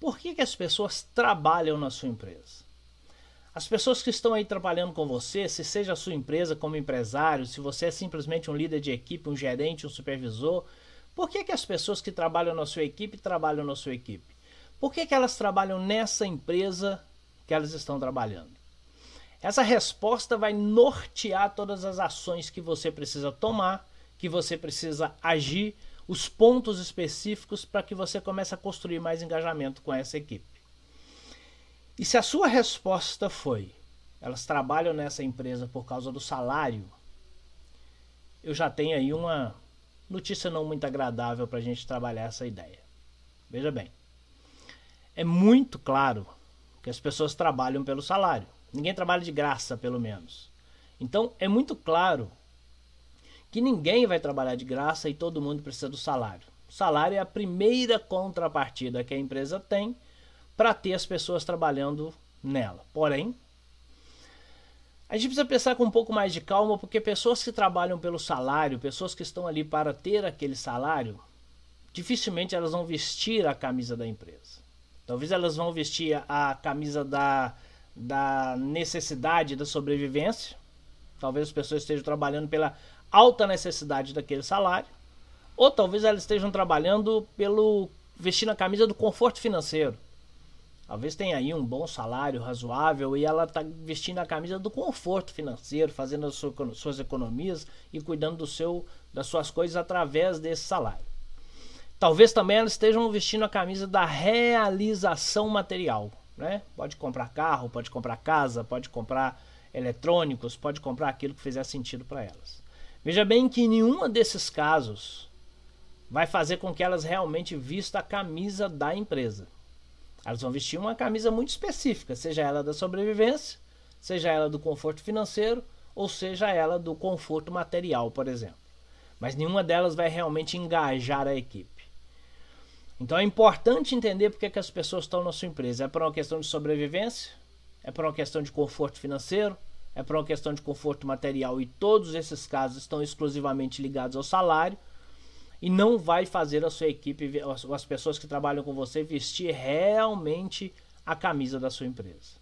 Por que, que as pessoas trabalham na sua empresa? As pessoas que estão aí trabalhando com você, se seja a sua empresa como empresário, se você é simplesmente um líder de equipe, um gerente, um supervisor, por que, que as pessoas que trabalham na sua equipe trabalham na sua equipe? Por que, que elas trabalham nessa empresa que elas estão trabalhando? Essa resposta vai nortear todas as ações que você precisa tomar, que você precisa agir, os pontos específicos para que você comece a construir mais engajamento com essa equipe. E se a sua resposta foi: elas trabalham nessa empresa por causa do salário, eu já tenho aí uma notícia não muito agradável para a gente trabalhar essa ideia. Veja bem, é muito claro que as pessoas trabalham pelo salário. Ninguém trabalha de graça, pelo menos. Então é muito claro que ninguém vai trabalhar de graça e todo mundo precisa do salário. O salário é a primeira contrapartida que a empresa tem para ter as pessoas trabalhando nela. Porém, a gente precisa pensar com um pouco mais de calma, porque pessoas que trabalham pelo salário, pessoas que estão ali para ter aquele salário, dificilmente elas vão vestir a camisa da empresa. Talvez elas vão vestir a camisa da da necessidade da sobrevivência. Talvez as pessoas estejam trabalhando pela alta necessidade daquele salário, ou talvez elas estejam trabalhando pelo vestindo a camisa do conforto financeiro. Talvez tenha aí um bom salário razoável e ela está vestindo a camisa do conforto financeiro, fazendo as suas economias e cuidando do seu, das suas coisas através desse salário. Talvez também elas estejam vestindo a camisa da realização material. Né? Pode comprar carro, pode comprar casa, pode comprar eletrônicos, pode comprar aquilo que fizer sentido para elas. Veja bem que nenhum desses casos vai fazer com que elas realmente vistam a camisa da empresa. Elas vão vestir uma camisa muito específica, seja ela da sobrevivência, seja ela do conforto financeiro, ou seja ela do conforto material, por exemplo. Mas nenhuma delas vai realmente engajar a equipe. Então é importante entender porque que as pessoas estão na sua empresa. É para uma questão de sobrevivência? É para uma questão de conforto financeiro? É para uma questão de conforto material? E todos esses casos estão exclusivamente ligados ao salário e não vai fazer a sua equipe, as pessoas que trabalham com você, vestir realmente a camisa da sua empresa.